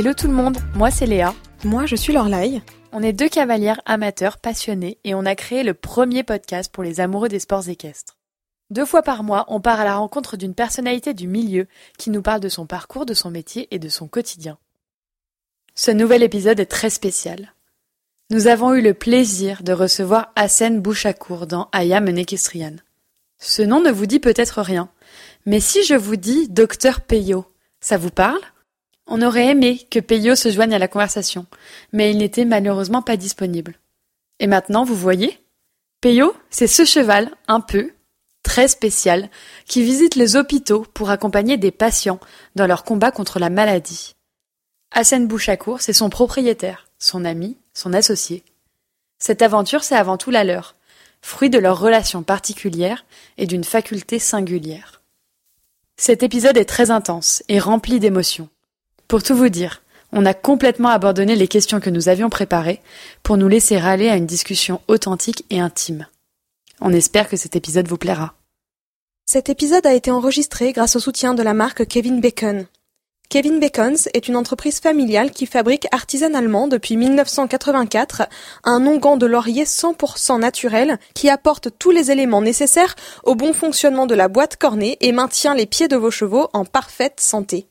Hello tout le monde, moi c'est Léa. Moi je suis Lorlaï. On est deux cavalières amateurs passionnés et on a créé le premier podcast pour les amoureux des sports équestres. Deux fois par mois, on part à la rencontre d'une personnalité du milieu qui nous parle de son parcours, de son métier et de son quotidien. Ce nouvel épisode est très spécial. Nous avons eu le plaisir de recevoir Hassen Bouchakour dans Ayam Equestrian. Ce nom ne vous dit peut-être rien, mais si je vous dis Docteur Peyo, ça vous parle? On aurait aimé que Peyo se joigne à la conversation, mais il n'était malheureusement pas disponible. Et maintenant, vous voyez Peyo, c'est ce cheval, un peu, très spécial, qui visite les hôpitaux pour accompagner des patients dans leur combat contre la maladie. Hassan Bouchakour, c'est son propriétaire, son ami, son associé. Cette aventure, c'est avant tout la leur, fruit de leur relation particulière et d'une faculté singulière. Cet épisode est très intense et rempli d'émotions. Pour tout vous dire, on a complètement abandonné les questions que nous avions préparées pour nous laisser râler à une discussion authentique et intime. On espère que cet épisode vous plaira. Cet épisode a été enregistré grâce au soutien de la marque Kevin Bacon. Kevin Bacons est une entreprise familiale qui fabrique artisanalement depuis 1984 un onguent de laurier 100% naturel qui apporte tous les éléments nécessaires au bon fonctionnement de la boîte cornée et maintient les pieds de vos chevaux en parfaite santé.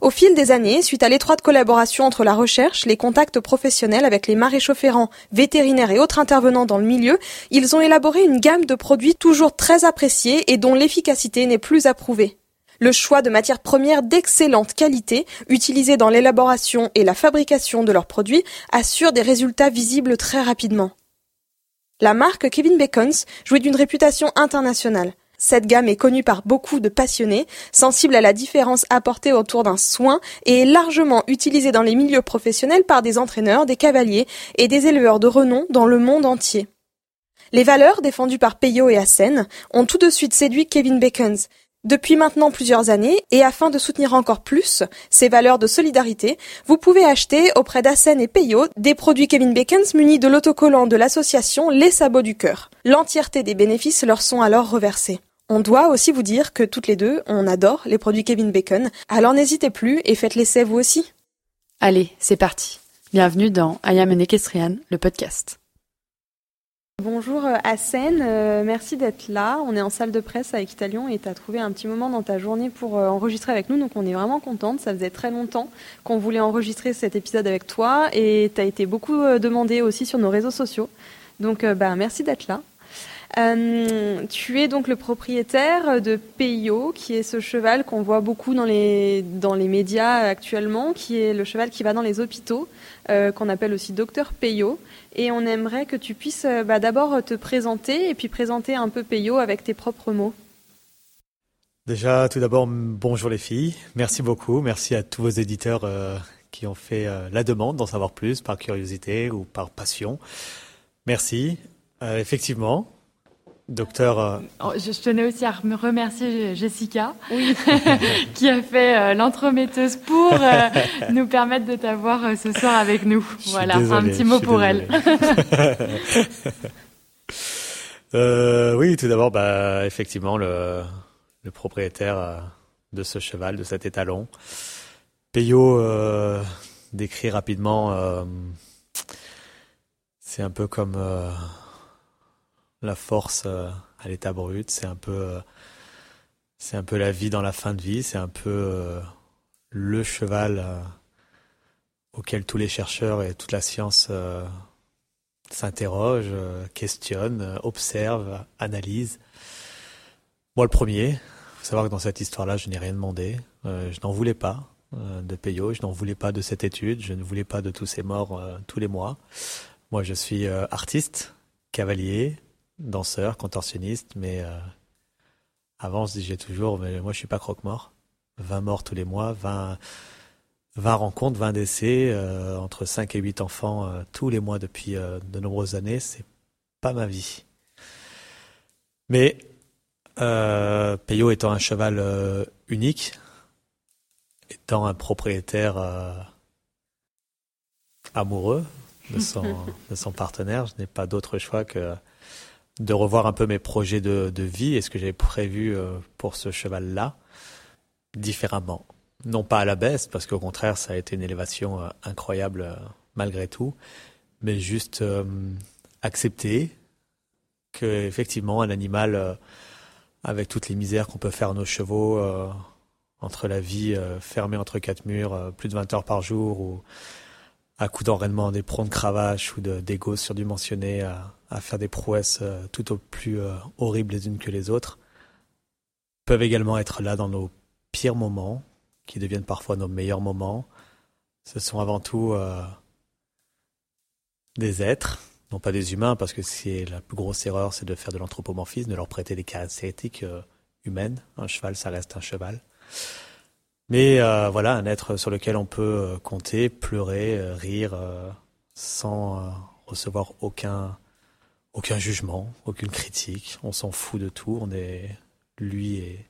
Au fil des années, suite à l'étroite collaboration entre la recherche, les contacts professionnels avec les maréchaux ferrants, vétérinaires et autres intervenants dans le milieu, ils ont élaboré une gamme de produits toujours très appréciés et dont l'efficacité n'est plus approuvée le choix de matières premières d'excellente qualité utilisées dans l'élaboration et la fabrication de leurs produits assure des résultats visibles très rapidement. La marque Kevin Bacons jouit d'une réputation internationale. Cette gamme est connue par beaucoup de passionnés, sensible à la différence apportée autour d'un soin et est largement utilisée dans les milieux professionnels par des entraîneurs, des cavaliers et des éleveurs de renom dans le monde entier. Les valeurs défendues par Peyo et Assen ont tout de suite séduit Kevin Bacons, depuis maintenant plusieurs années, et afin de soutenir encore plus ces valeurs de solidarité, vous pouvez acheter auprès d'Assen et Peyo des produits Kevin Bacons munis de l'autocollant de l'association Les Sabots du Cœur. L'entièreté des bénéfices leur sont alors reversés. On doit aussi vous dire que toutes les deux, on adore les produits Kevin Bacon, alors n'hésitez plus et faites l'essai vous aussi. Allez, c'est parti. Bienvenue dans I Am an Equestrian, le podcast. Bonjour Hassen, euh, merci d'être là. On est en salle de presse avec Italion et tu as trouvé un petit moment dans ta journée pour euh, enregistrer avec nous, donc on est vraiment contente. Ça faisait très longtemps qu'on voulait enregistrer cet épisode avec toi et tu as été beaucoup euh, demandé aussi sur nos réseaux sociaux. Donc bah, merci d'être là. Tu es donc le propriétaire de Peyo, qui est ce cheval qu'on voit beaucoup dans les, dans les médias actuellement, qui est le cheval qui va dans les hôpitaux, qu'on appelle aussi Docteur Peyo. Et on aimerait que tu puisses euh, bah, d'abord te présenter et puis présenter un peu Peyo avec tes propres mots. Déjà, tout d'abord, bonjour les filles. Merci beaucoup. Merci à tous vos éditeurs euh, qui ont fait euh, la demande d'en savoir plus par curiosité ou par passion. Merci. effectivement, Docteur. Euh, oh, je, tenais aussi à me remercier Jessica, qui a fait euh, l'entremetteuse pour euh, nous permettre de t'avoir ce soir avec nous. Voilà, un petit mot pour elle. oui, tout d'abord, bah, effectivement, le, le, propriétaire de ce cheval, de cet étalon. Peyo décrit rapidement, c'est un peu comme la force euh, à l'état brut. C'est un peu, euh, c'est un peu la vie dans la fin de vie. C'est un peu euh, le cheval auquel tous les chercheurs et toute la science s'interrogent, questionnent, observent, analysent. Moi, le premier. Faut savoir que dans cette histoire-là, je n'ai rien demandé. je n'en voulais pas de Peyo, je n'en voulais pas de cette étude, je ne voulais pas de tous ces morts tous les mois. Moi, je suis artiste, cavalier, danseur, contorsionniste, mais euh, avant, je disais toujours, mais moi, je suis pas croque-mort. 20 morts tous les mois, 20, 20 rencontres, 20 décès, euh, entre 5 et 8 enfants euh, tous les mois depuis de nombreuses années, c'est pas ma vie. Mais Peyo étant un cheval unique, étant un propriétaire amoureux de son, de son partenaire, je n'ai pas d'autre choix que de revoir un peu mes projets de, vie et ce que j'avais prévu euh, pour ce cheval-là différemment. non pas à la baisse, parce qu'au contraire, ça a été une élévation incroyable malgré tout, mais juste accepter que effectivement un animal avec toutes les misères qu'on peut faire à nos chevaux entre la vie fermée entre quatre murs, plus de 20 heures par jour, ou à coup d'enraînement des de cravache ou d'ego surdimensionnés, à, à faire des prouesses tout au plus horribles les unes que les autres, peuvent également être là dans nos pires moments, qui deviennent parfois nos meilleurs moments. Ce sont avant tout euh, des êtres, non pas des humains, parce que c'est la plus grosse erreur, c'est de faire de l'anthropomorphisme, de leur prêter des caractéristiques euh, humaines. Un cheval, ça reste un cheval. Mais euh, voilà, un être sur lequel on peut compter, pleurer, rire, sans recevoir aucun aucun jugement, aucune critique. On s'en fout de tout. On est lui et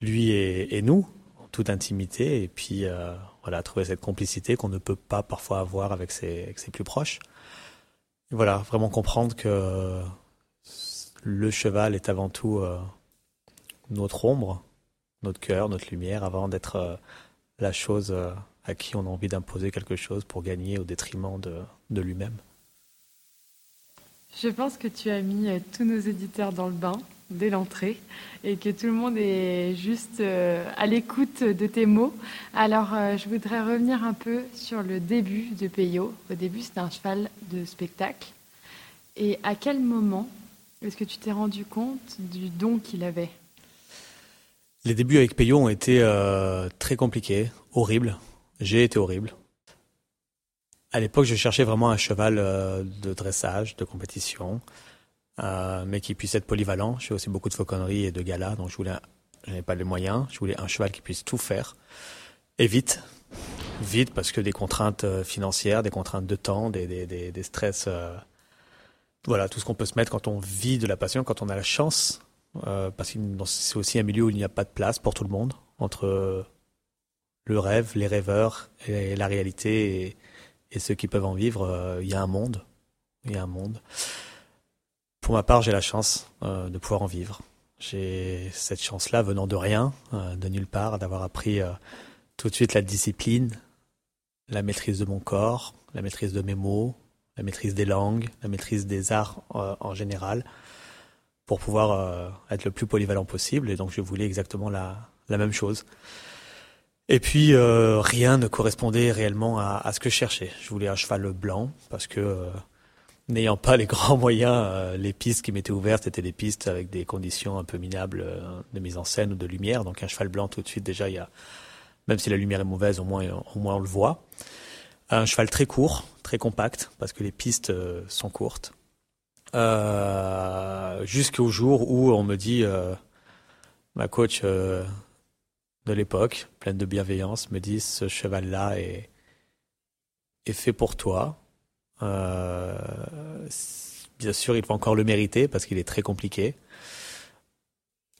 lui et, nous en toute intimité et puis euh, voilà trouver cette complicité qu'on ne peut pas parfois avoir avec ses, plus proches voilà vraiment comprendre que le cheval est avant tout euh, notre ombre notre cœur notre lumière avant d'être euh, la chose à qui on a envie d'imposer quelque chose pour gagner au détriment de lui-même je pense que tu as mis tous nos éditeurs dans le bain dès l'entrée et que tout le monde est juste euh, à l'écoute de tes mots. Alors, euh, je voudrais revenir un peu sur le début de Peyo. Au début, c'était un cheval de spectacle. Et à quel moment est-ce que tu t'es rendu compte du don qu'il avait? Les débuts avec Peyo ont été euh, très compliqués, horribles. J'ai été horrible. À l'époque, je cherchais vraiment un cheval de dressage, de compétition. Euh, mais qui puisse être polyvalent. Je fais aussi beaucoup de fauconnerie et de gala, donc je voulais, j'avais pas les moyens. Je voulais un cheval qui puisse tout faire et vite, vite parce que des contraintes euh, financières, des contraintes de temps, des, stress, euh, voilà, tout ce qu'on peut se mettre quand on vit de la passion, quand on a la chance, euh, parce que c'est aussi un milieu où il n'y a pas de place pour tout le monde entre le rêve, les rêveurs et la réalité et ceux qui peuvent en vivre. Il y a un monde, il y a un monde. Pour ma part, j'ai la chance euh, de pouvoir en vivre. J'ai cette chance-là venant de rien, euh, de nulle part, d'avoir appris euh, tout de suite la discipline, la maîtrise de mon corps, la maîtrise de mes mots, la maîtrise des langues, la maîtrise des arts en général, pour pouvoir être le plus polyvalent possible. Et donc, je voulais exactement la même chose. Et puis, rien ne correspondait réellement à, ce que je cherchais. Je voulais un cheval blanc parce que n'ayant pas les grands moyens, euh, les pistes qui m'étaient ouvertes étaient des pistes avec des conditions un peu minables euh, de mise en scène ou de lumière. Donc un cheval blanc tout de suite déjà, il y a, même si la lumière est mauvaise, au moins, on le voit. Un cheval très court, très compact, parce que les pistes euh, sont courtes. Jusqu'au jour où on me dit, ma coach de l'époque, pleine de bienveillance, me dit ce cheval-là est, est fait pour toi euh, bien sûr, il faut encore le mériter parce qu'il est très compliqué.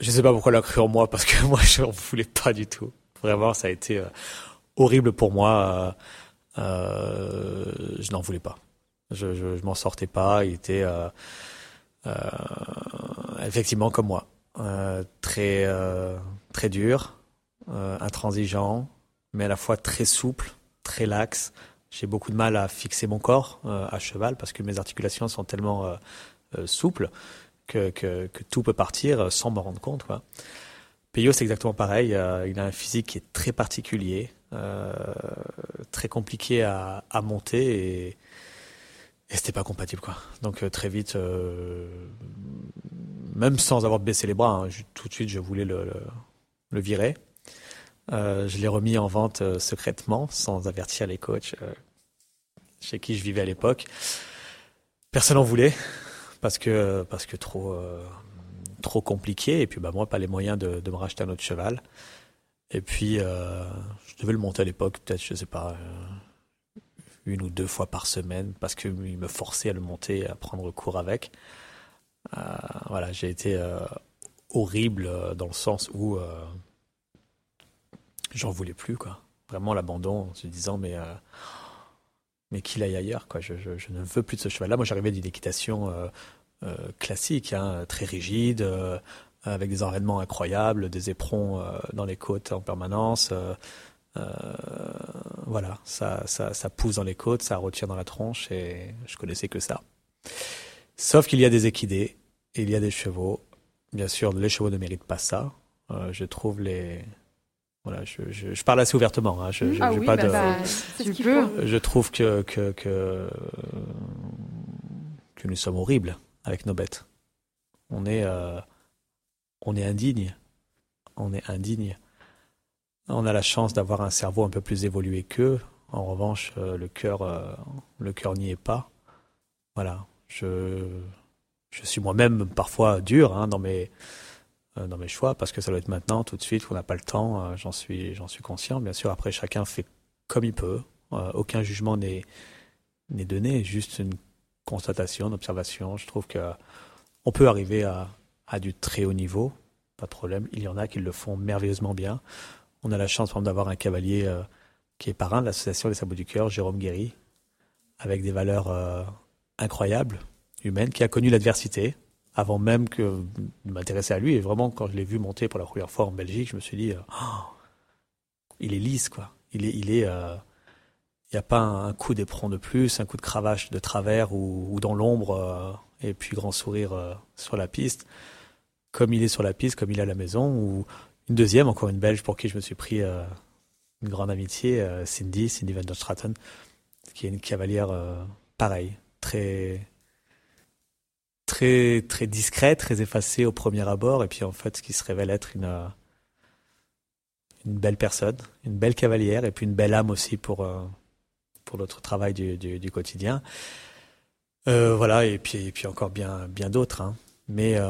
Je sais pas pourquoi il a cru en moi parce que moi je n'en voulais pas du tout. Vraiment, ça a été euh, horrible pour moi. Euh, je n'en voulais pas. Je, je, je m'en sortais pas. Il était effectivement comme moi, très très dur, intransigeant, mais à la fois très souple, très laxe, j'ai beaucoup de mal à fixer mon corps euh, à cheval parce que mes articulations sont tellement euh, euh, souples que, tout peut partir sans m'en rendre compte. Peyo, c'est exactement pareil. il a un physique qui est très particulier, très compliqué à, monter et, et c'était pas compatible. Donc très vite, même sans avoir baissé les bras, hein, tout de suite, je voulais le virer. Euh, je l'ai remis en vente euh, secrètement, sans avertir les coachs euh, chez qui je vivais à l'époque. Personne n'en voulait parce que parce que trop trop compliqué et puis bah moi pas les moyens de, me racheter un autre cheval. Et puis je devais le monter à l'époque peut-être je sais pas une ou deux fois par semaine parce qu'il me forçait à le monter à prendre cours avec. voilà j'ai été horrible dans le sens où j'en voulais plus, quoi. Vraiment l'abandon en se disant, mais, euh, mais qu'il aille ailleurs, quoi. Je, ne veux plus de ce cheval-là. Moi, j'arrivais d'une équitation euh, euh, classique, hein, très rigide, avec des enraînements incroyables, des éperons dans les côtes en permanence. voilà, ça, ça, ça pousse dans les côtes, ça retire dans la tronche et je connaissais que ça. Sauf qu'il y a des équidés, il y a des chevaux. Bien sûr, les chevaux ne méritent pas ça. je trouve les, voilà, je, je, je, parle assez ouvertement. Hein. Je, je, ah oui, pas bah de, bah, je trouve que, que, que, que, nous sommes horribles avec nos bêtes. On est, euh, on est indigne. On est indigne. On a la chance d'avoir un cerveau un peu plus évolué qu'eux. En revanche, euh, le cœur, euh, le cœur n'y est pas. Voilà. Je, je suis moi-même parfois dur hein, dans mes dans mes choix parce que ça doit être maintenant, tout de suite, qu'on n'a pas le temps. Euh, j'en suis, j'en suis conscient. Bien sûr, après, chacun fait comme il peut. Euh, aucun jugement n'est n'est donné, juste une constatation, une observation. Je trouve que on peut arriver à, à du très haut niveau, pas de problème. Il y en a qui le font merveilleusement bien. On a la chance, d'avoir un cavalier qui est parrain de l'association des sabots du cœur, Jérôme Guéry, avec des valeurs incroyables, humaines, qui a connu l'adversité, avant même que de m'intéresser à lui. Et vraiment, quand je l'ai vu monter pour la première fois en Belgique, je me suis dit, euh, oh, il est lisse, quoi. Il est, il est, euh, n'y a pas un, coup d'éperon de plus, un coup de cravache de travers ou, dans l'ombre, euh, et puis grand sourire sur la piste, comme il est sur la piste, comme il est à la maison. Ou une deuxième, encore une Belge pour qui je me suis pris une grande amitié, Cindy, Cindy van der Straten, qui est une cavalière pareille, très très très discret, très effacé au premier abord, et puis en fait, ce qui se révèle être une euh, une belle personne, une belle cavalière, et puis une belle âme aussi pour euh, pour notre travail du, du, quotidien. Euh, voilà, et puis et puis encore bien bien d'autres, hein. mais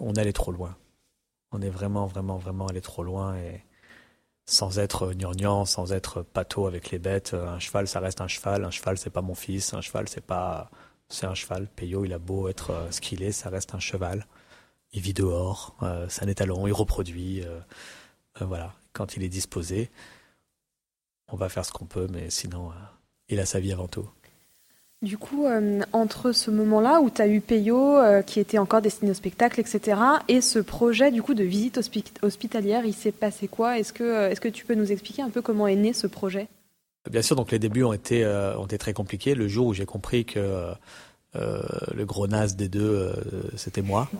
on allait trop loin. On est vraiment vraiment vraiment allé trop loin et sans être gnangnan, sans être pâteau avec les bêtes. Un cheval, ça reste un cheval. Un cheval, c'est pas mon fils. Un cheval, c'est pas c'est un cheval. Peyo, il a beau être euh, ce qu'il est, ça reste un cheval. Il vit dehors, euh, c'est un étalon, il reproduit. Euh, voilà, quand il est disposé, on va faire ce qu'on peut, mais sinon, il a sa vie avant tout. Du coup, entre ce moment-là où tu as eu Peyo, qui était encore destiné au spectacle, etc., et ce projet du coup de visite hospitalière, il s'est passé quoi? Est-ce que, est-ce que tu peux nous expliquer un peu comment est né ce projet? Bien sûr, donc les débuts ont été, ont été très compliqués. Le jour où j'ai compris que euh, le gros naze des deux, euh, c'était moi.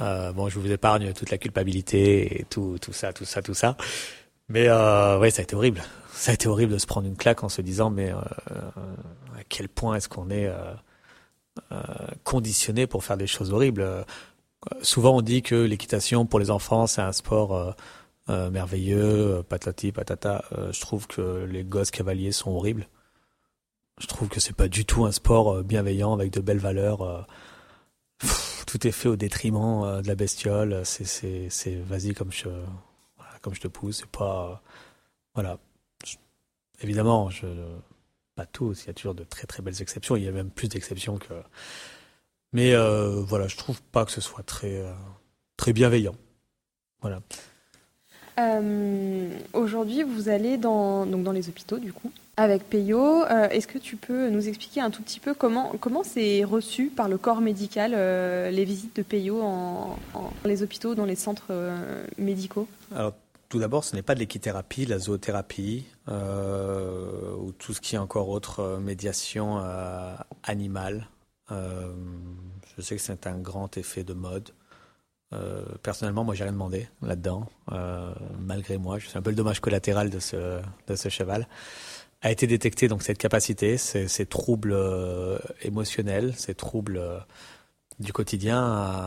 Euh, bon, je vous épargne toute la culpabilité et tout, tout ça, tout ça, tout ça. Mais euh, ouais, ça a été horrible. Ça a été horrible de se prendre une claque en se disant, mais à quel point est-ce qu'on est, conditionné pour faire des choses horribles? Souvent, on dit que l'équitation pour les enfants, c'est un sport merveilleux, patati patata. je trouve que les gosses cavaliers sont horribles. Je trouve que c'est pas du tout un sport euh, bienveillant avec de belles valeurs. Euh. tout est fait au détriment euh, de la bestiole. C'est, c'est, c'est vas-y comme je, comme je te pousse. C'est pas, voilà. évidemment, je, pas tous. Il y a toujours de très très belles exceptions. Il y a même plus d'exceptions que. Mais voilà, je trouve pas que ce soit très très bienveillant. Voilà. Aujourd'hui, vous allez dans donc dans les hôpitaux du coup avec Peyo. Euh, est-ce que tu peux nous expliquer un tout petit peu comment comment c'est reçu par le corps médical euh, les visites de Peyo en, dans les hôpitaux, dans les centres euh, médicaux? Alors tout d'abord, ce n'est pas de l'équithérapie, la zoothérapie ou tout ce qui est encore autre médiation animale. je sais que c'est un grand effet de mode. Personnellement, moi, j'ai rien demandé là-dedans, malgré moi. Je suis un peu le dommage collatéral de ce, cheval a été détecté donc cette capacité, ces, troubles euh, émotionnels, ces troubles euh, du quotidien à,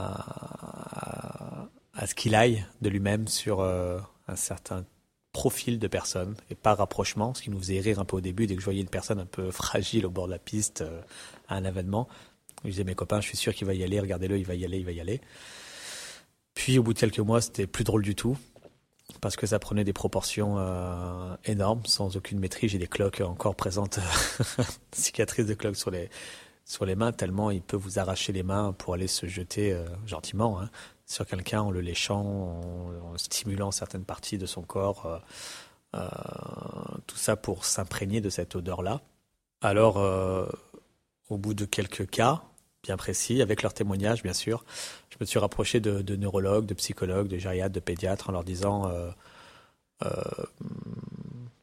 à, ce qu'il aille de lui-même sur euh, un certain profil de personne et pas rapprochement, ce qui nous faisait rire un peu au début dès que je voyais une personne un peu fragile au bord de la piste à un événement. Je disais mes copains, je suis sûr qu'il va y aller, regardez-le, il va y aller, il va y aller. Puis au bout de quelques mois, c'était plus drôle du tout parce que ça prenait des proportions euh, énormes, sans aucune maîtrise. J'ai des cloques encore présentes, cicatrices de cloques sur les sur les mains, tellement il peut vous arracher les mains pour aller se jeter euh, gentiment hein, sur quelqu'un en le léchant, en, stimulant certaines parties de son corps. Euh, tout ça pour s'imprégner de cette odeur-là. Alors, au bout de quelques cas, bien précis, avec leurs témoignages, bien sûr. Je me suis rapproché de, neurologues, de psychologues, de gériatres, de pédiatres, en leur disant, euh, euh,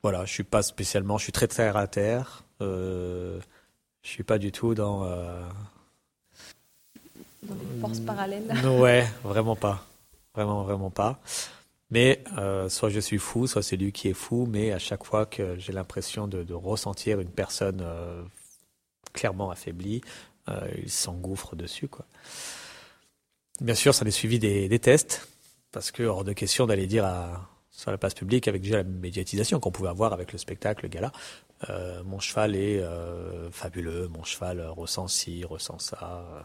voilà, je suis pas spécialement, je suis très terre à terre. Euh, je suis pas du tout dans. Dans des forces parallèles. Ouais, vraiment pas, vraiment vraiment pas. Mais soit je suis fou, soit c'est lui qui est fou. Mais à chaque fois que j'ai l'impression de, de, ressentir une personne clairement affaiblie, euh, il s'engouffre dessus. Quoi. Bien sûr, ça est suivi des, tests, parce que hors de question d'aller dire sur la place publique avec déjà la médiatisation qu'on pouvait avoir avec le spectacle, le gala. Euh, mon cheval est euh, fabuleux, mon cheval ressent ci, ressent ça.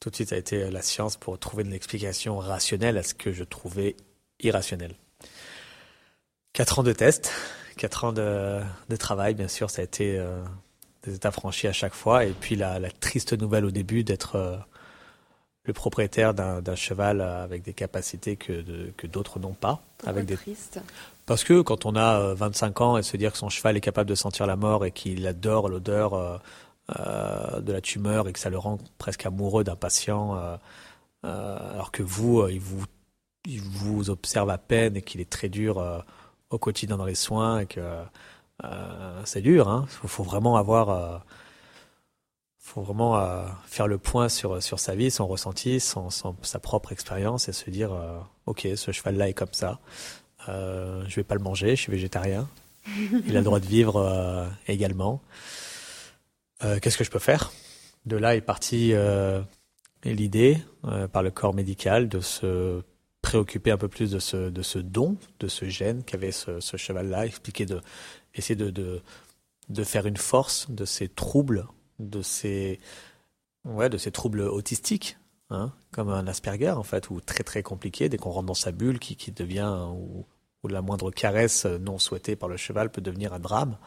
Tout de suite, a été la science pour trouver une explication rationnelle à ce que je trouvais irrationnel. Quatre ans de tests, quatre ans de, travail, bien sûr, ça a été des étapes franchis à chaque fois. Et puis la, triste nouvelle au début d'être euh, le propriétaire d'un cheval avec des capacités que, que d'autres n'ont pas. avec des... triste? Parce que quand on a 25 euh, ans et se dire que son cheval est capable de sentir la mort et qu'il adore l'odeur euh, de la tumeur et que ça le rend presque amoureux d'un patient, alors que vous, il vous, il vous observe à peine et qu'il est très dur au quotidien dans les soins et que euh, c'est dur. Hein. Faut, vraiment avoir, euh, faut vraiment euh, faire le point sur sur sa vie, son ressenti, sa propre expérience et se dire, ok, ce cheval-là est comme ça. je vais pas le manger, je suis végétarien. Il a le droit de vivre également. Qu'est-ce que je peux faire? De là est partie l'idée par le corps médical de se préoccuper un peu plus de ce, de ce don, de ce gène qu'avait ce, ce cheval-là, expliquer de essayer de, de, de, faire une force de ces troubles, de ces, ouais, de ces troubles autistiques, hein, comme un Asperger en fait, ou très très compliqué, dès qu'on rentre dans sa bulle qui, qui devient, ou, ou, la moindre caresse non souhaitée par le cheval peut devenir un drame.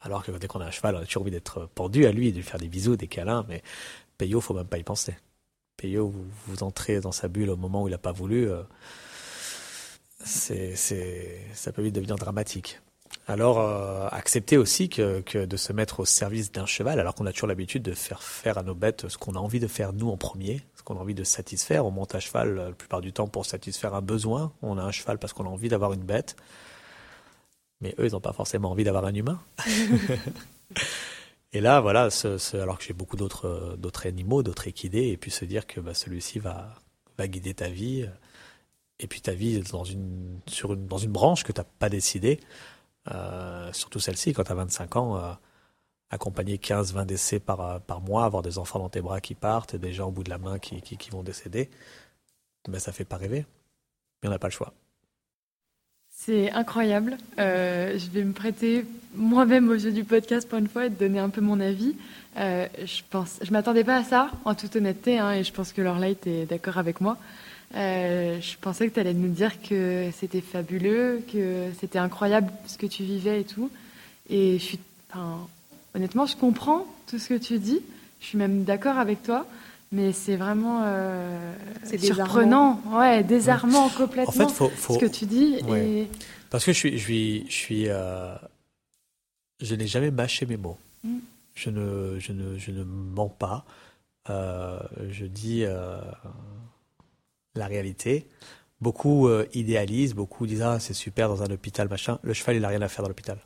Alors que dès qu'on a un cheval, on a toujours envie d'être pendu à lui, de lui faire des bisous, des câlins, mais Peyo, faut même pas y penser. Peyo, vous, vous entrez dans sa bulle au moment où il n'a pas voulu, euh, c'est, ça peut vite devenir dramatique. Alors, euh, accepter aussi que, que, de se mettre au service d'un cheval, alors qu'on a toujours l'habitude de faire faire à nos bêtes ce qu'on a envie de faire nous en premier, ce qu'on a envie de satisfaire. On monte à cheval euh, la plupart du temps pour satisfaire un besoin. On a un cheval parce qu'on a envie d'avoir une bête. Mais eux, ils n'ont pas forcément envie d'avoir un humain. et là, voilà, ce, alors que j'ai beaucoup d'autres d'autres animaux, d'autres équidés, et puis se dire que bah, celui-ci va, va guider ta vie, et puis ta vie dans une, sur une, dans une branche que tu n'as pas décidé euh, surtout celle-ci, quand tu as 25 ans, euh, accompagner 15-20 décès par, euh, par mois, avoir des enfants dans tes bras qui partent, des gens au bout de la main qui, qui, vont décéder, ben, ça fait pas rêver. Mais on n'a pas le choix. C'est incroyable. je vais me prêter moi-même au jeu du podcast pour une fois et te donner un peu mon avis. je pense, je m'attendais pas à ça, en toute honnêteté, hein, et je pense que Lorlight est d'accord avec moi. Euh, je pensais que tu allais nous dire que c'était fabuleux, que c'était incroyable ce que tu vivais et tout. Et je suis, honnêtement, je comprends tout ce que tu dis. Je suis même d'accord avec toi. Mais c'est vraiment euh, surprenant, ouais, désarmant complètement en fait, faut, faut... ce que tu dis. Et... Parce que je suis, je suis, je suis, euh... je n'ai jamais mâché mes mots. Mm. Je ne, je ne, je ne mens pas. Euh, je dis euh, la réalité. Beaucoup euh, idéalisent, beaucoup disent ah c'est super dans un hôpital machin. Le cheval il n'a rien à faire dans l'hôpital.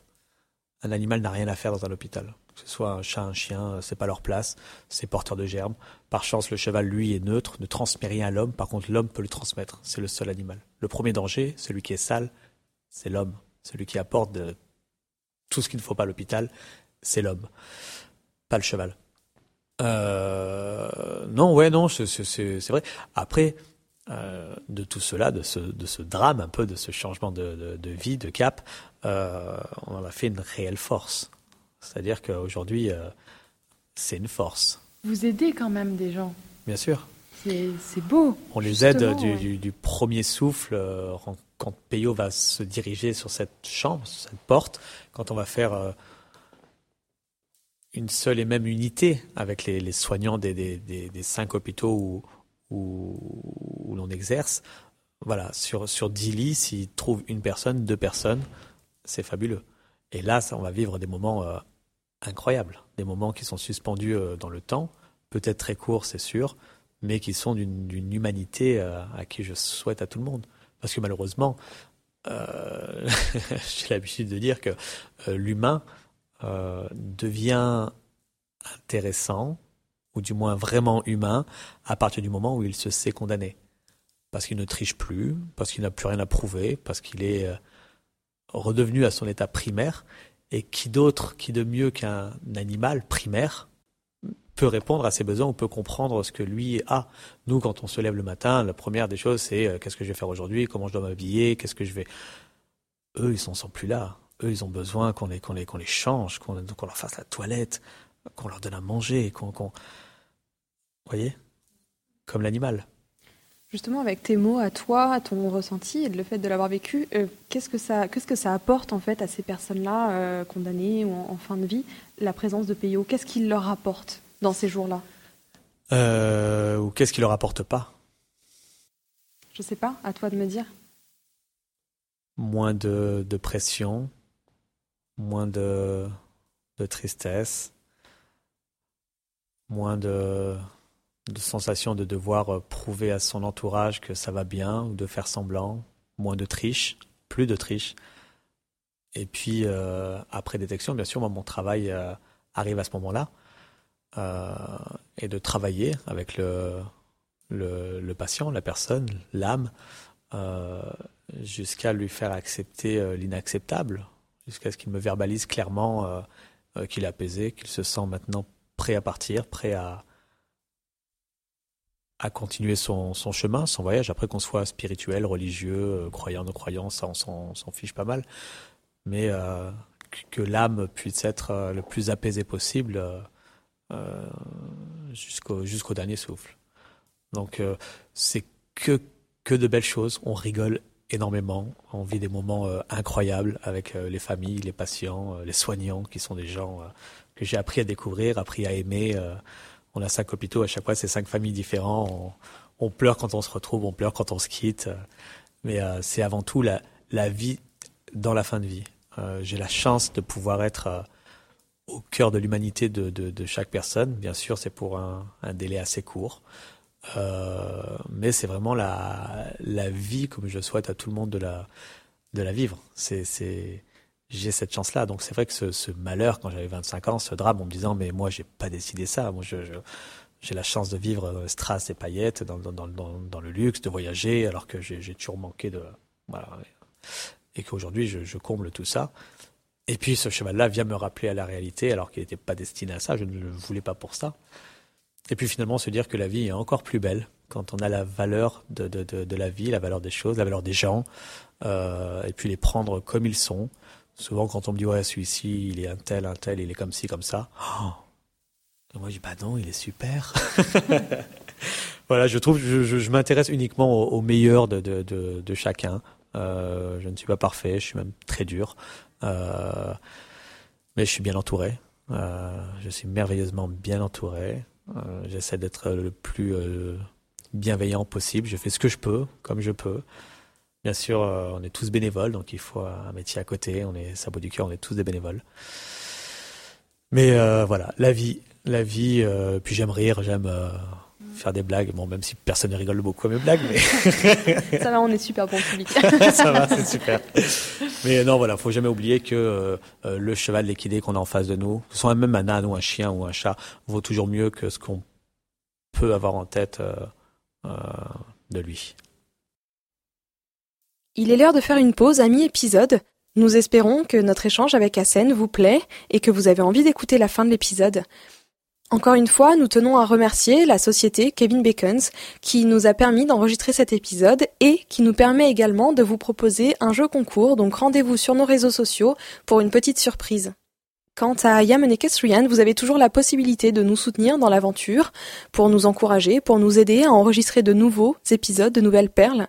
Un animal n'a rien à faire dans un hôpital. Que ce soit un chat, un chien, euh, c'est pas leur place, c'est porteur de germes. Par chance, le cheval, lui, est neutre, ne transmet rien à l'homme. Par contre, l'homme peut le transmettre. C'est le seul animal. Le premier danger, celui qui est sale, c'est l'homme. Celui qui apporte tout ce qu'il ne faut pas à l'hôpital, c'est l'homme, pas le cheval. Euh, non, ouais, non, c'est vrai. Après, euh, de tout cela, de ce, de ce drame, un peu de ce changement de, de, vie, de cap, euh, on en a fait une réelle force. C'est-à-dire qu'aujourd'hui, euh, c'est une force. Vous aidez quand même des gens. Bien sûr. C'est beau. On les aide du, du, premier souffle quand Peyo va se diriger sur cette chambre, sur cette porte, quand on va faire une seule et même unité avec les, les soignants des, des, des, cinq hôpitaux où, où, l'on exerce, voilà, sur, sur 10 lits, s'ils trouvent une personne, deux personnes, c'est fabuleux. Et là, on va vivre des moments euh, incroyables, des moments qui sont suspendus dans le temps, peut-être très courts, c'est sûr, mais qui sont d'une humanité à qui je souhaite à tout le monde. Parce que malheureusement, euh, j'ai l'habitude de dire que euh, l'humain euh, devient intéressant, ou du moins vraiment humain, à partir du moment où il se sait condamné. Parce qu'il ne triche plus, parce qu'il n'a plus rien à prouver, parce qu'il est redevenu à son état primaire. Et qui d'autre, qui de mieux qu'un animal primaire, peut répondre à ses besoins ou peut comprendre ce que lui a? Nous, quand on se lève le matin, la première des choses, c'est euh, qu'est-ce que je vais faire aujourd'hui, comment je dois m'habiller, qu'est-ce que je vais? Eux, ils sont sont plus là. Eux, ils ont besoin qu'on les, qu'on les, qu'on les change, qu'on, leur fasse la toilette, qu'on leur donne à manger, qu'on. Vous voyez Comme l'animal. Justement, avec tes mots à toi, à ton ressenti et le fait de l'avoir vécu, euh, qu'est-ce que ça, qu'est-ce que ça apporte en fait à ces personnes-là euh, condamnées ou en, fin de vie, la présence de Peyo Qu'est-ce qu'il leur apporte dans ces jours-là? Euh, Ou qu'est-ce qui leur apporte pas? Je sais pas, à toi de me dire. Moins de, pression, moins de, de tristesse, moins de, de sensation de devoir euh, prouver à son entourage que ça va bien ou de faire semblant, moins de triche, plus de triche. Et puis euh, après détection, bien sûr, mon travail arrive à ce moment-là. Euh, et de travailler avec le, le, patient, la personne, l'âme, euh, jusqu'à lui faire accepter euh, l'inacceptable, jusqu'à ce qu'il me verbalise clairement qu'il est apaisé, qu'il se sent maintenant prêt à partir, prêt à, à continuer son, son, chemin, son voyage. Après qu'on soit spirituel, religieux, croyant, non croyant, ça on s'en fiche pas mal. Mais que l'âme puisse être le plus apaisée possible, euh, jusqu'au dernier souffle. Donc euh, c'est que que de belles choses. On rigole énormément. On vit des moments euh, incroyables avec les familles, les patients, les soignants, qui sont des gens j'ai appris à découvrir, appris à aimer. on a cinq hôpitaux, à chaque fois c'est cinq familles différentes. On, pleure quand on se retrouve, on pleure quand on se quitte. mais c'est avant tout la, vie dans la fin de vie. j'ai la chance de pouvoir être au cœur de l'humanité de, chaque personne. Bien sûr, c'est pour un, délai assez court. Euh, mais c'est vraiment la, vie comme je souhaite à tout le monde de la, vivre. C'est, j'ai cette chance-là. Donc c'est vrai que ce, malheur, quand j'avais 25 ans, ce drame, en me disant, mais moi, j'ai pas décidé ça. Moi, j'ai la chance de vivre strass et paillettes dans, le luxe, de voyager, alors que j'ai, toujours manqué de. Voilà. Et qu'aujourd'hui, je, comble tout ça. Et puis ce cheval-là vient me rappeler à la réalité alors qu'il n'était pas destiné à ça, je ne le voulais pas pour ça. Et puis finalement se dire que la vie est encore plus belle quand on a la valeur de, la vie, la valeur des choses, la valeur des gens, euh, et puis les prendre comme ils sont. Souvent quand on me dit ouais celui-ci il est un tel, un tel, il est comme ci, comme ça. et moi je dis bah non, il est super. voilà, je trouve, je, m'intéresse uniquement au, meilleur de, chacun. Euh, je ne suis pas parfait, je suis même très dur. Euh, mais je suis bien entouré. Euh, je suis merveilleusement bien entouré. J'essaie d'être le plus bienveillant possible. Je fais ce que je peux, comme je peux. Bien sûr, on est tous bénévoles, donc il faut un métier à côté. On est sabot du cœur, on est tous des bénévoles. Mais voilà, la vie, la vie. puis j'aime rire, j'aime faire des blagues. Bon, même si personne ne rigole beaucoup à mes blagues, mais. ça va, on est super bon public. ça va, c'est super. Mais non, voilà, faut jamais oublier que euh, euh, le cheval liquidé qu'on a en face de nous, ce soit même un âne ou un chien ou un chat, vaut toujours mieux que ce qu'on peut avoir en tête euh, de lui. Il est l'heure de faire une pause à mi-épisode. Nous espérons que notre échange avec Hassen vous plaît et que vous avez envie d'écouter la fin de l'épisode. Encore une fois, nous tenons à remercier la société Kevin Bacons qui nous a permis d'enregistrer cet épisode et qui nous permet également de vous proposer un jeu concours, donc rendez-vous sur nos réseaux sociaux pour une petite surprise. Quant à Yam Equestrian, vous avez toujours la possibilité de nous soutenir dans l'aventure, pour nous encourager, pour nous aider à enregistrer de nouveaux épisodes, de nouvelles perles.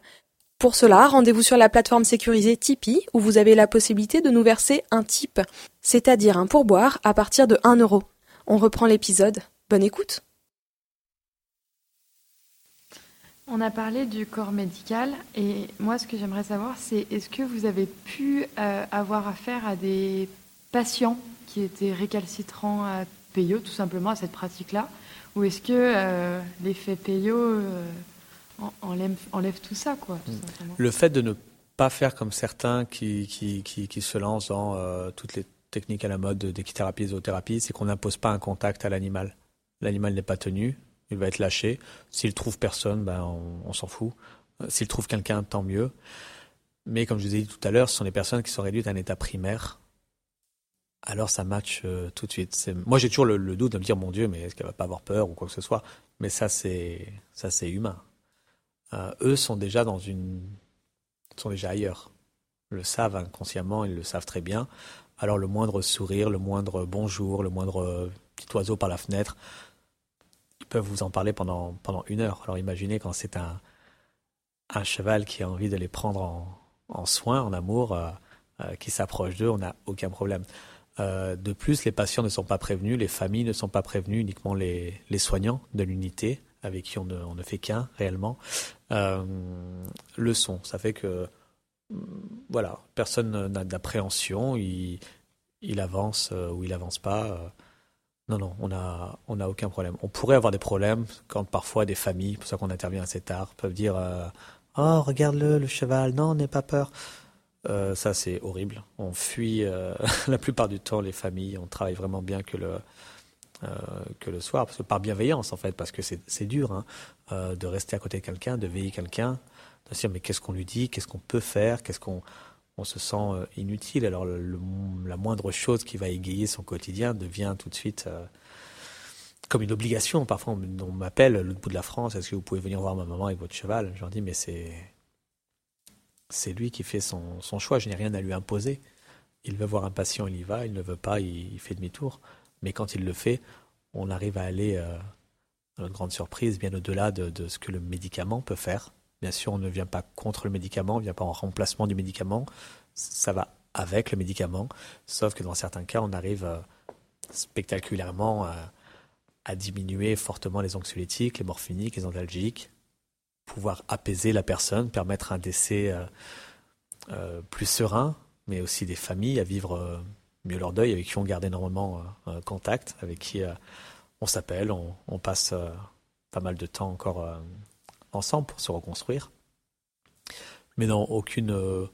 Pour cela, rendez-vous sur la plateforme sécurisée Tipeee où vous avez la possibilité de nous verser un tip, c'est-à-dire un pourboire à partir de 1 euro. On reprend l'épisode. Bonne écoute. On a parlé du corps médical et moi ce que j'aimerais savoir c'est est-ce que vous avez pu euh, avoir affaire à des patients qui était récalcitrant à Peyo, tout simplement, à cette pratique-là? Ou est-ce que euh, l'effet Peyo euh, enlève, tout ça quoi, mm. Le fait de ne pas faire comme certains qui, qui, qui, se lancent dans euh, toutes les techniques à la mode d'équithérapie, zoothérapie, c'est qu'on n'impose pas un contact à l'animal. L'animal n'est pas tenu, il va être lâché. S'il trouve personne, ben on, s'en fout. S'il trouve quelqu'un, tant mieux. Mais comme je vous ai dit tout à l'heure, ce sont des personnes qui sont réduites à un état primaire. Alors ça match euh, tout de suite. Moi j'ai toujours le, doute de me dire mon Dieu, mais est-ce qu'elle va pas avoir peur ou quoi que ce soit? Mais ça c'est ça c'est humain. Euh, eux sont déjà dans une sont déjà ailleurs. Ils le savent inconsciemment, ils le savent très bien. Alors le moindre sourire, le moindre bonjour, le moindre petit oiseau par la fenêtre, ils peuvent vous en parler pendant pendant une heure. Alors imaginez quand c'est un un cheval qui a envie de les prendre en, en soins, en amour, euh, euh, qui s'approche d'eux, on n'a aucun problème. Euh, de plus, les patients ne sont pas prévenus, les familles ne sont pas prévenues, uniquement les, les soignants de l'unité, avec qui on ne, fait qu'un réellement, le sont. Ça fait que, voilà, personne n'a d'appréhension, il, avance ou il avance pas. non, non, on n'a on a aucun problème. On pourrait avoir des problèmes quand parfois des familles, pour ça qu'on intervient assez tard, peuvent dire Oh, regarde-le, le cheval, non, n'aie pas peur. Euh, ça, c'est horrible. On fuit euh, la plupart du temps les familles. On travaille vraiment bien que le, euh, que le soir, parce que par bienveillance, en fait, parce que c'est dur hein, de rester à côté de quelqu'un, de veiller quelqu'un, de se dire mais qu'est-ce qu'on lui dit, qu'est-ce qu'on peut faire, qu'est-ce qu'on on se sent inutile. Alors la moindre chose qui va égayer son quotidien devient tout de suite comme une obligation. Parfois, on, m'appelle l'autre bout de la France, est-ce que vous pouvez venir voir ma maman avec votre cheval? Je leur dis, mais c'est c'est lui qui fait son, son choix, je n'ai rien à lui imposer. Il veut voir un patient, il y va, il ne veut pas, il, fait demi-tour. Mais quand il le fait, on arrive à aller, euh, à notre grande surprise, bien au-delà de, ce que le médicament peut faire. Bien sûr, on ne vient pas contre le médicament, on ne vient pas en remplacement du médicament, ça va avec le médicament, sauf que dans certains cas, on arrive euh, spectaculairement à à diminuer fortement les anxiolytiques, les morphiniques, les analgiques, pouvoir apaiser la personne, permettre un décès euh, euh, plus serein, mais aussi des familles à vivre euh, mieux leur deuil, avec qui on garde énormément contact, avec qui on s'appelle, on, passe pas mal de temps encore ensemble pour se reconstruire. Mais non, aucune,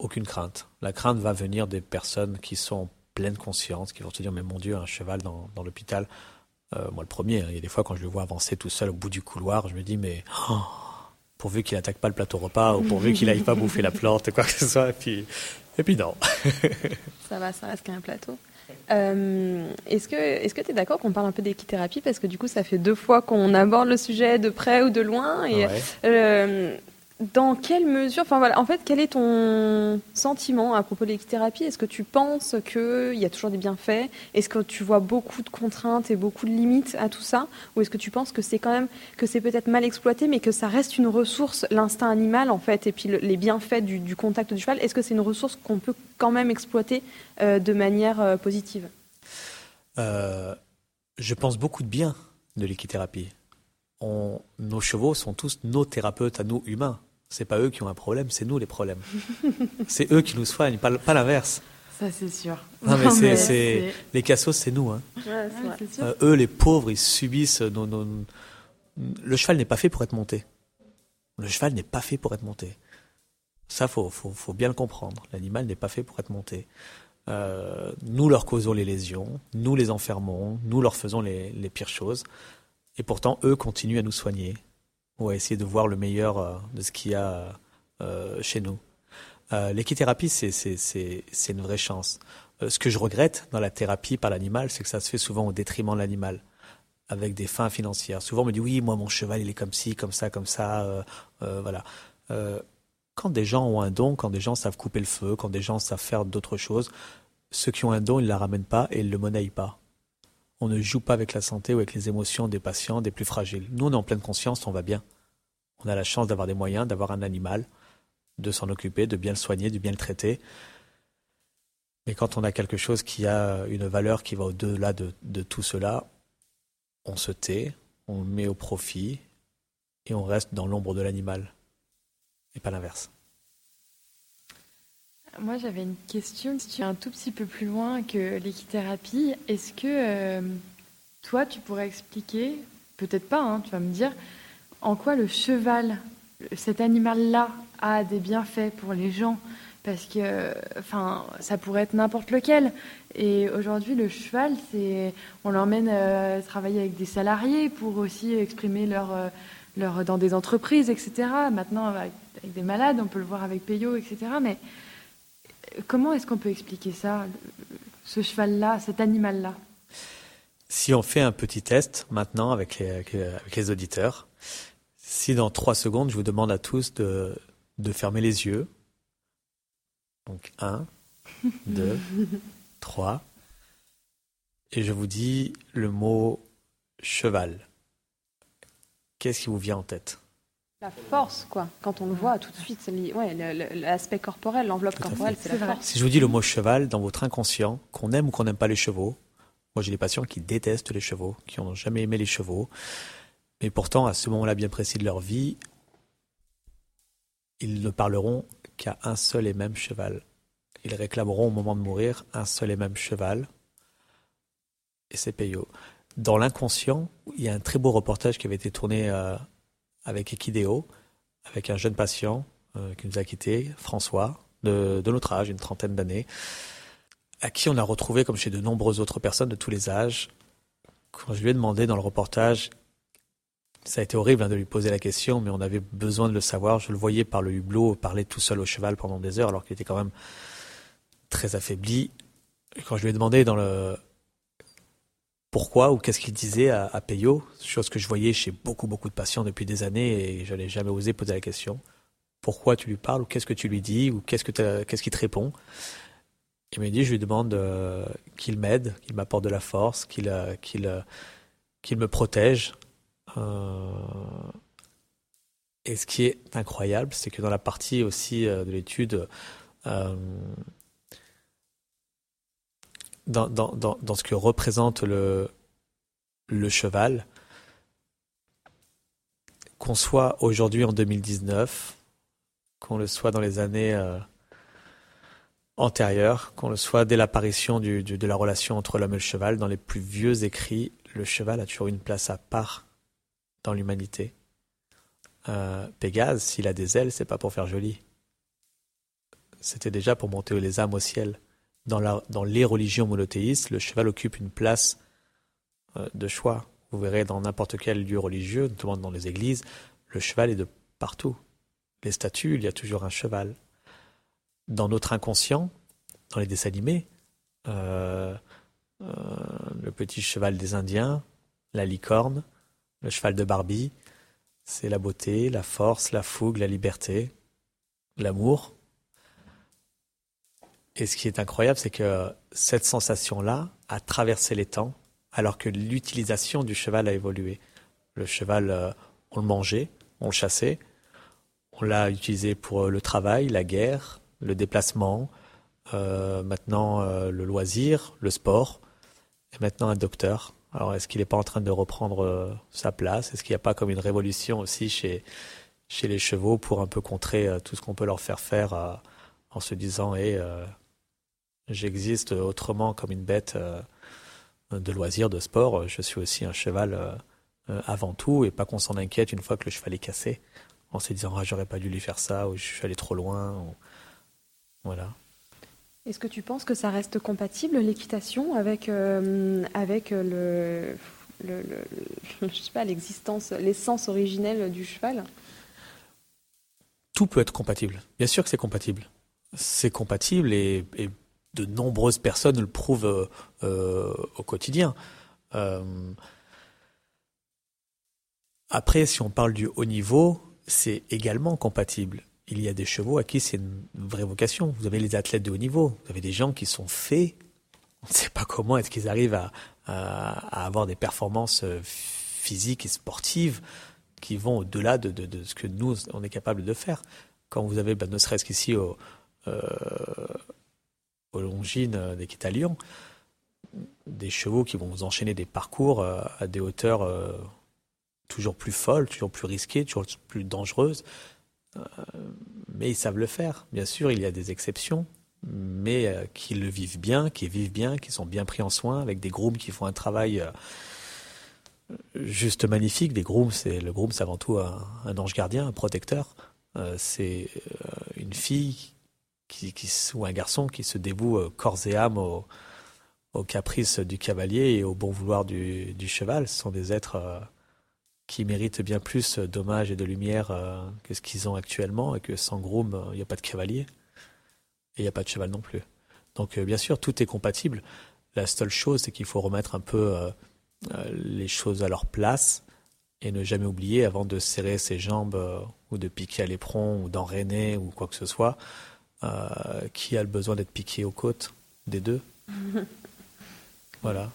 aucune crainte. La crainte va venir des personnes qui sont en pleine conscience, qui vont se dire, mais mon Dieu, un cheval dans, l'hôpital, euh, moi, le premier, hein, il y a des fois quand je le vois avancer tout seul au bout du couloir, je me dis, mais oh, pourvu qu'il n'attaque pas le plateau repas ou pourvu qu'il n'aille pas bouffer la plante, quoi que ce soit. Puis, et puis non. ça va, ça reste qu'un plateau. Euh, est-ce que est-ce que tu es d'accord qu'on parle un peu d'équithérapie? Parce que du coup ça fait deux fois qu'on aborde le sujet de près ou de loin et euh, dans quelle mesure, enfin voilà, en fait, quel est ton sentiment à propos de l'équithérapie? Est-ce que tu penses qu'il y a toujours des bienfaits? Est-ce que tu vois beaucoup de contraintes et beaucoup de limites à tout ça? Ou est-ce que tu penses que c'est quand même, que c'est peut-être mal exploité, mais que ça reste une ressource, l'instinct animal en fait, et puis les bienfaits du, contact du cheval? Est-ce que c'est une ressource qu'on peut quand même exploiter euh, de manière euh, positive? Euh, Je pense beaucoup de bien de l'équithérapie. nos chevaux sont tous nos thérapeutes à nous humains c'est pas eux qui ont un problème, c'est nous les problèmes. c'est eux qui nous soignent, pas, pas l'inverse. Ça, c'est sûr. Non, mais, c'est, les cassos, c'est nous. Hein. Euh, eux, les pauvres, ils subissent nos, Le cheval n'est pas fait pour être monté. Le cheval n'est pas fait pour être monté. Ça, faut, faut, faut bien le comprendre. L'animal n'est pas fait pour être monté. Euh, nous leur causons les lésions, nous les enfermons, nous leur faisons les, les pires choses. Et pourtant, eux continuent à nous soigner, ou essayer de voir le meilleur euh, de ce qu'il y a euh, chez nous. Euh, l'équithérapie, c'est une vraie chance. ce que je regrette dans la thérapie par l'animal, c'est que ça se fait souvent au détriment de l'animal, avec des fins financières. Souvent, on me dit oui, moi, mon cheval, il est comme ci, comme ça, comme ça, voilà. quand des gens ont un don, quand des gens savent couper le feu, quand des gens savent faire d'autres choses, ceux qui ont un don, ils ne la ramènent pas et ils ne le monnaient pas on ne joue pas avec la santé ou avec les émotions des patients, des plus fragiles. Nous, on est en pleine conscience, on va bien. On a la chance d'avoir des moyens, d'avoir un animal, de s'en occuper, de bien le soigner, de bien le traiter. Mais quand on a quelque chose qui a une valeur qui va au-delà de, tout cela, on se tait, on met au profit et on reste dans l'ombre de l'animal et pas l'inverse. Moi, j'avais une question. Si tu es un tout petit peu plus loin que l'équithérapie, est-ce que euh, toi, tu pourrais expliquer, peut-être pas, hein, tu vas me dire, en quoi le cheval, cet animal-là, a des bienfaits pour les gens? Parce que enfin ça pourrait être n'importe lequel. Et aujourd'hui le cheval c'est on l'emmène euh, travailler avec des salariés pour aussi exprimer leur euh, leur dans des entreprises etc maintenant avec, des malades on peut le voir avec Peyo etc mais comment est-ce qu'on peut expliquer ça ce cheval là cet animal là si on fait un petit test maintenant avec les, avec les auditeurs si dans trois secondes je vous demande à tous de de fermer les yeux donc 1, 2, 3. Et je vous dis le mot cheval. Qu'est-ce qui vous vient en tête? La force, quoi. Quand on le voit, tout de suite, ouais, l'aspect corporel, l'enveloppe corporelle, c'est la force. Si je vous dis le mot cheval dans votre inconscient, qu'on aime ou qu'on n'aime pas les chevaux, moi j'ai des patients qui détestent les chevaux, qui n'ont jamais aimé les chevaux, mais pourtant à ce moment-là bien précis de leur vie, ils ne parleront qu'à un seul et même cheval. Ils réclameront au moment de mourir un seul et même cheval. Et c'est Peyo. Dans l'inconscient, il y a un très beau reportage qui avait été tourné euh, avec Equideo, avec un jeune patient euh, qui nous a quitté, François, de, notre âge, une trentaine d'années, à qui on a retrouvé, comme chez de nombreuses autres personnes de tous les âges, quand je lui ai demandé dans le reportage ça a été horrible hein, de lui poser la question, mais on avait besoin de le savoir. Je le voyais par le hublot parler tout seul au cheval pendant des heures, alors qu'il était quand même très affaibli. Quand je lui ai demandé dans le pourquoi ou qu'est-ce qu'il disait à, à Peyo, chose que je voyais chez beaucoup beaucoup de patients depuis des années et je n'ai jamais osé poser la question. Pourquoi tu lui parles ou qu'est-ce que tu lui dis ou qu'est-ce que qu'est-ce qu'il te répond? Il m'a dit je lui demande euh, qu'il m'aide, qu'il m'apporte de la force, qu'il euh, euh, qu'il me protège et ce qui est incroyable, c'est que dans la partie aussi de l'étude, dans, ce que représente le, cheval, qu'on soit aujourd'hui en 2019, qu'on le soit dans les années antérieures, qu'on le soit dès l'apparition de la relation entre l'homme et le cheval, dans les plus vieux écrits, le cheval a toujours une place à part dans l'humanité. Euh, Pégase, s'il a des ailes, c'est pas pour faire joli. C'était déjà pour monter les âmes au ciel. Dans, les religions monothéistes, le cheval occupe une place euh, de choix. Vous verrez dans n'importe quel lieu religieux, notamment dans les églises, le cheval est de partout. Les statues, il y a toujours un cheval. Dans notre inconscient, dans les dessins animés, euh, euh le petit cheval des Indiens, la licorne, le cheval de Barbie, c'est la beauté, la force, la fougue, la liberté, l'amour. Et ce qui est incroyable, c'est que cette sensation-là a traversé les temps, alors que l'utilisation du cheval a évolué. Le cheval, euh, on le mangeait, on le chassait, on l'a utilisé pour euh, le travail, la guerre, le déplacement, euh, maintenant le loisir, le sport, et maintenant un docteur. Alors, est-ce qu'il n'est pas en train de reprendre sa place? Est-ce qu'il n'y a pas comme une révolution aussi chez, les chevaux pour un peu contrer tout ce qu'on peut leur faire faire en se disant j'existe autrement comme une bête de loisir, de sport, je suis aussi un cheval avant tout et pas qu'on s'en inquiète une fois que le cheval est cassé en se disant ah, j'aurais pas dû lui faire ça ou je suis allé trop loin. Voilà. Est-ce que tu penses que ça reste compatible l'équitation avec euh, avec le, le, je sais pas l'existence, l'essence originelle du cheval? Tout peut être compatible. Bien sûr que c'est compatible. C'est compatible et, de nombreuses personnes le prouvent euh, au quotidien. Euh, après, si on parle du haut niveau, c'est également compatible il y a des chevaux à qui c'est une vraie vocation. Vous avez les athlètes de haut niveau, vous avez des gens qui sont faits, on ne sait pas comment est-ce qu'ils arrivent à, avoir des performances euh, physiques et sportives qui vont au-delà de, ce que nous, on est capable de faire. Quand vous avez, ben, ne serait-ce qu'ici au, euh, au Longines d'Équitalion, des chevaux qui vont vous enchaîner des parcours euh, à des hauteurs toujours plus folles, toujours plus risquées, toujours plus dangereuses. Euh, mais ils savent le faire. Bien sûr, il y a des exceptions. mais qui le vivent bien, qui vivent bien, qui sont bien pris en soin, avec des grooms qui font un travail juste magnifique. Des grooms, c'est le groom, c'est avant tout un, ange gardien, un protecteur. c'est une fille ou un garçon qui se dévoue corps et âme au, aux caprices du cavalier et au bon vouloir du, cheval. Ce sont des êtres euh, qui méritent bien plus d'hommage et de lumière euh, que ce qu'ils ont actuellement et que sans groom, il n'y a pas de cavalier et il n'y a pas de cheval non plus. Donc euh, bien sûr, tout est compatible. La seule chose, c'est qu'il faut remettre un peu les choses à leur place et ne jamais oublier, avant de serrer ses jambes ou de piquer à l'éperon ou d'enraîner ou quoi que ce soit, qui a le besoin d'être piqué aux côtes des deux Voilà.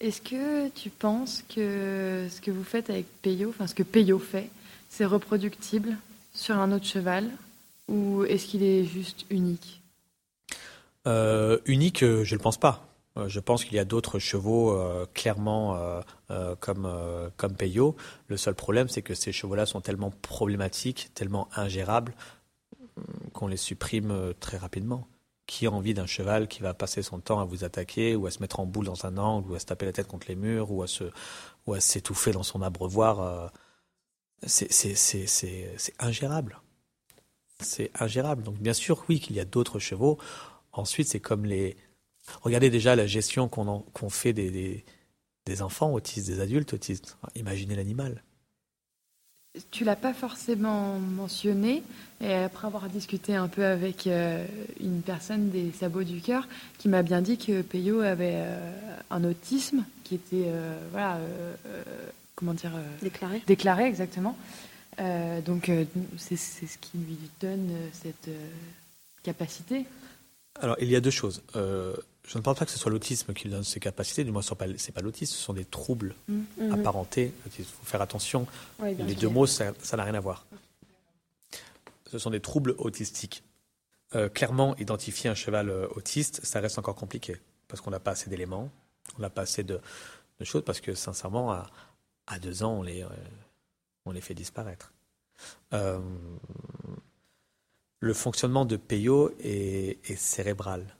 Est-ce que tu penses que ce que vous faites avec Peyo, enfin ce que Peyo fait, c'est reproductible sur un autre cheval ou est-ce qu'il est juste unique? Euh, Unique, euh, je ne le pense pas. Euh, je pense qu'il y a d'autres chevaux clairement comme, comme Peyo. Le seul problème, c'est que ces chevaux-là sont tellement problématiques, tellement ingérables, qu'on les supprime très rapidement. Qui a envie d'un cheval qui va passer son temps à vous attaquer ou à se mettre en boule dans un angle ou à se taper la tête contre les murs ou à se ou à s'étouffer dans son abreuvoir euh, c'est ingérable. C'est ingérable. Donc bien sûr oui qu'il y a d'autres chevaux. Ensuite c'est comme les regardez déjà la gestion qu'on fait des, des enfants autistes des adultes autistes. Imaginez l'animal tu l'as pas forcément mentionné, et après avoir discuté un peu avec euh, une personne des sabots du cœur, qui m'a bien dit que Peyo avait euh, un autisme qui était, euh, voilà, comment dire, déclaré. Déclaré exactement. donc c'est ce qui lui donne cette capacité. Alors il y a deux choses. Je ne pense pas que ce soit l'autisme qui donne ces capacités, du moins ce n'est pas, l'autisme, ce sont des troubles mm. apparentés. Il faut faire attention. les deux mots, ça n'a rien à voir. Ce sont des troubles autistiques. Euh, clairement, identifier un cheval euh, autiste, ça reste encore compliqué, parce qu'on n'a pas assez d'éléments, on n'a pas assez de, choses, parce que sincèrement, à, deux ans, on les, euh, on les fait disparaître. le fonctionnement de Peyo est cérébral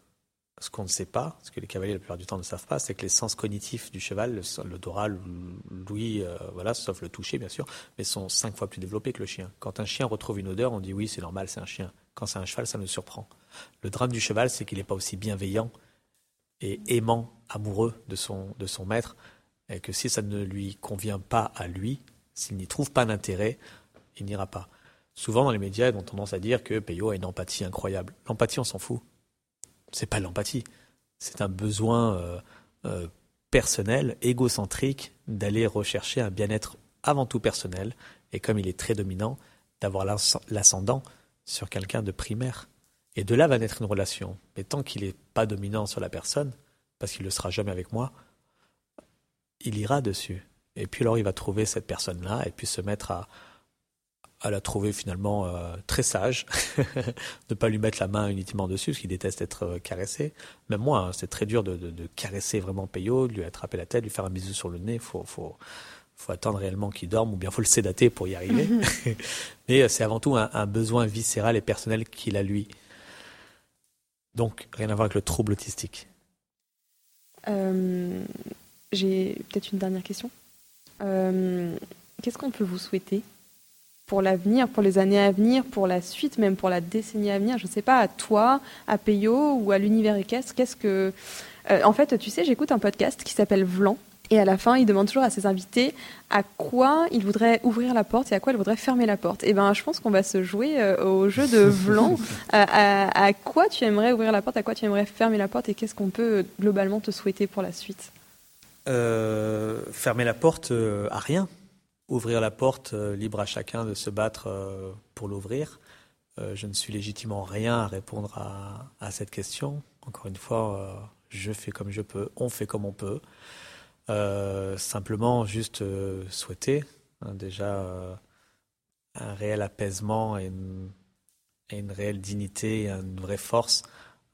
ce qu'on ne sait pas, ce que les cavaliers la plupart du temps ne savent pas, c'est que les sens cognitifs du cheval, le, doral, l'ouïe, euh, voilà, sauf le toucher bien sûr, mais sont cinq fois plus développés que le chien. Quand un chien retrouve une odeur, on dit oui, c'est normal, c'est un chien. Quand c'est un cheval, ça nous surprend. Le drame du cheval, c'est qu'il n'est pas aussi bienveillant et aimant, amoureux de son, de son maître, et que si ça ne lui convient pas à lui, s'il n'y trouve pas d'intérêt, il n'ira pas. Souvent dans les médias, ils ont tendance à dire que Peyo a une empathie incroyable. L'empathie, on s'en fout c'est pas l'empathie, c'est un besoin euh, euh, personnel, égocentrique, d'aller rechercher un bien-être avant tout personnel, et comme il est très dominant, d'avoir l'ascendant sur quelqu'un de primaire. Et de là va naître une relation. Mais tant qu'il n'est pas dominant sur la personne, parce qu'il ne le sera jamais avec moi, il ira dessus. Et puis alors il va trouver cette personne-là et puis se mettre à, à la trouver finalement euh, très sage, ne pas lui mettre la main uniquement dessus, parce qu'il déteste être euh, caressé. Même moi, hein, c'est très dur de, caresser vraiment Peyo, de lui attraper la tête, lui faire un bisou sur le nez. Il faut, faut, faut, attendre réellement qu'il dorme, ou bien faut le sédater pour y arriver. Mais euh, c'est avant tout un, besoin viscéral et personnel qu'il a lui. Donc, rien à voir avec le trouble autistique. J'ai peut-être une dernière question. Qu'est-ce qu'on peut vous souhaiter pour l'avenir, pour les années à venir, pour la suite, même pour la décennie à venir Je ne sais pas, à toi, à Peyo ou à l'univers équestre, qu'est-ce que... Euh, en fait, tu sais, j'écoute un podcast qui s'appelle Vlan. Et à la fin, il demande toujours à ses invités à quoi il voudrait ouvrir la porte et à quoi il voudrait fermer la porte. Et eh ben, je pense qu'on va se jouer euh, au jeu de Vlan. à, quoi tu aimerais ouvrir la porte, à quoi tu aimerais fermer la porte et qu'est-ce qu'on peut globalement te souhaiter pour la suite? Euh, Fermer la porte à rien ouvrir la porte, euh, libre à chacun de se battre euh, pour l'ouvrir. Euh, je ne suis légitimement rien à répondre à, cette question. Encore une fois, je fais comme je peux, on fait comme on peut. simplement, juste souhaiter hein, déjà un réel apaisement et une, réelle dignité, une vraie force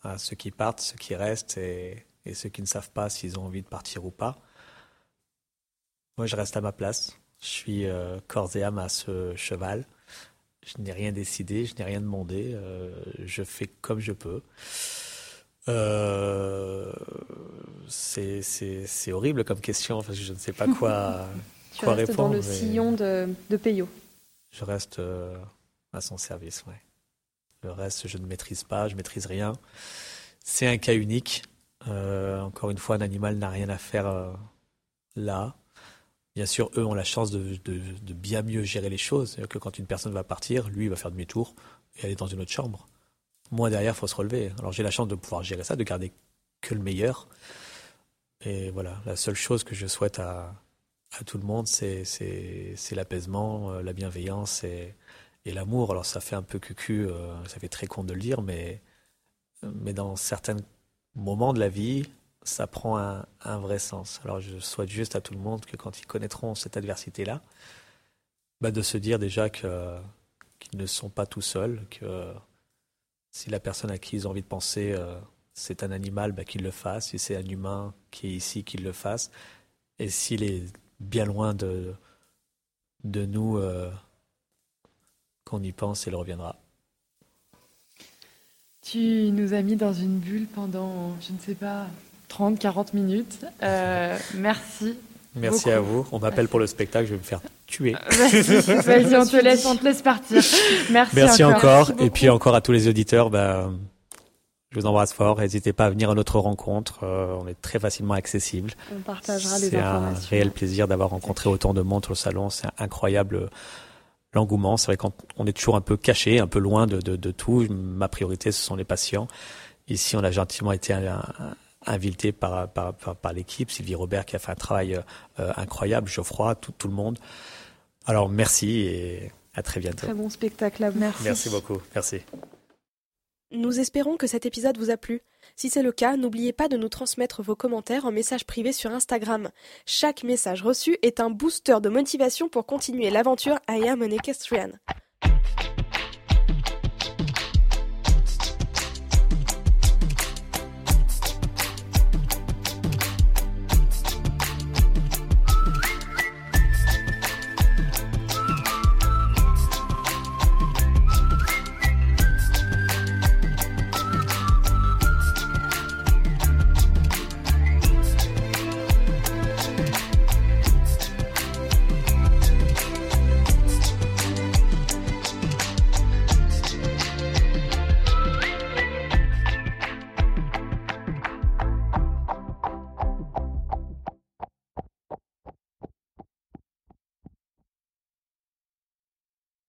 à ceux qui partent, ceux qui restent et ceux qui ne savent pas s'ils ont envie de partir ou pas. Moi, je reste à ma place. Je suis euh, corps et âme à ce cheval. je n'ai rien décidé, je n'ai rien demandé, euh, je fais comme je peux. Euh, c'est horrible comme question, parce que je ne sais pas quoi, tu quoi restes répondre. dans le sillon de, de Peyo. Je reste euh, à son service, ouais. Le reste, je ne maîtrise pas, je maîtrise rien. C'est un cas unique. Euh, encore une fois, un animal n'a rien à faire euh, là. Bien sûr, eux ont la chance de, bien mieux gérer les choses. C'est-à-dire que quand une personne va partir, lui il va faire demi-tour et aller dans une autre chambre. Moi, derrière, il faut se relever. Alors, j'ai la chance de pouvoir gérer ça, de garder que le meilleur. Et voilà, la seule chose que je souhaite à, tout le monde, c'est l'apaisement, euh, la bienveillance et, l'amour. Alors, ça fait un peu cucu, euh, ça fait très con de le dire, mais dans certains moments de la vie, ça prend un, vrai sens. Alors, je souhaite juste à tout le monde que quand ils connaîtront cette adversité-là, bah, de se dire déjà qu'ils ne sont pas tout seuls, que si la personne à qui ils ont envie de penser, euh, c'est un animal, bah, qu'il le fasse. Si c'est un humain qui est ici, qu'il le fasse. Et s'il est bien loin de, de nous, euh, qu'on y pense, il reviendra. Tu nous as mis dans une bulle pendant, je ne sais pas, 30, 40 minutes. Euh, merci. Merci Beaucoup. à vous. On m'appelle pour le spectacle, je vais me faire tuer. Vas-y, on te laisse, on te laisse partir. Merci, Merci encore. Merci et puis encore à tous les auditeurs, bah, je vous embrasse fort. N'hésitez pas à venir à notre rencontre. Euh, on est très facilement accessible. On partagera les C'est un informations. réel plaisir d'avoir rencontré autant de monde au salon. C'est incroyable euh, l'engouement. C'est vrai qu'on on est toujours un peu caché, un peu loin de, de, de tout. Ma priorité, ce sont les patients. Ici, on a gentiment été un- un- invité par, par, par, par l'équipe. Sylvie Robert qui a fait un travail euh, incroyable. Geoffroy, tout, tout le monde. Alors, merci et à très bientôt. Très bon spectacle à vous. Merci. Merci beaucoup. Merci. Nous espérons que cet épisode vous a plu. Si c'est le cas, n'oubliez pas de nous transmettre vos commentaires en message privé sur Instagram. Chaque message reçu est un booster de motivation pour continuer l'aventure I Am an Equestrian.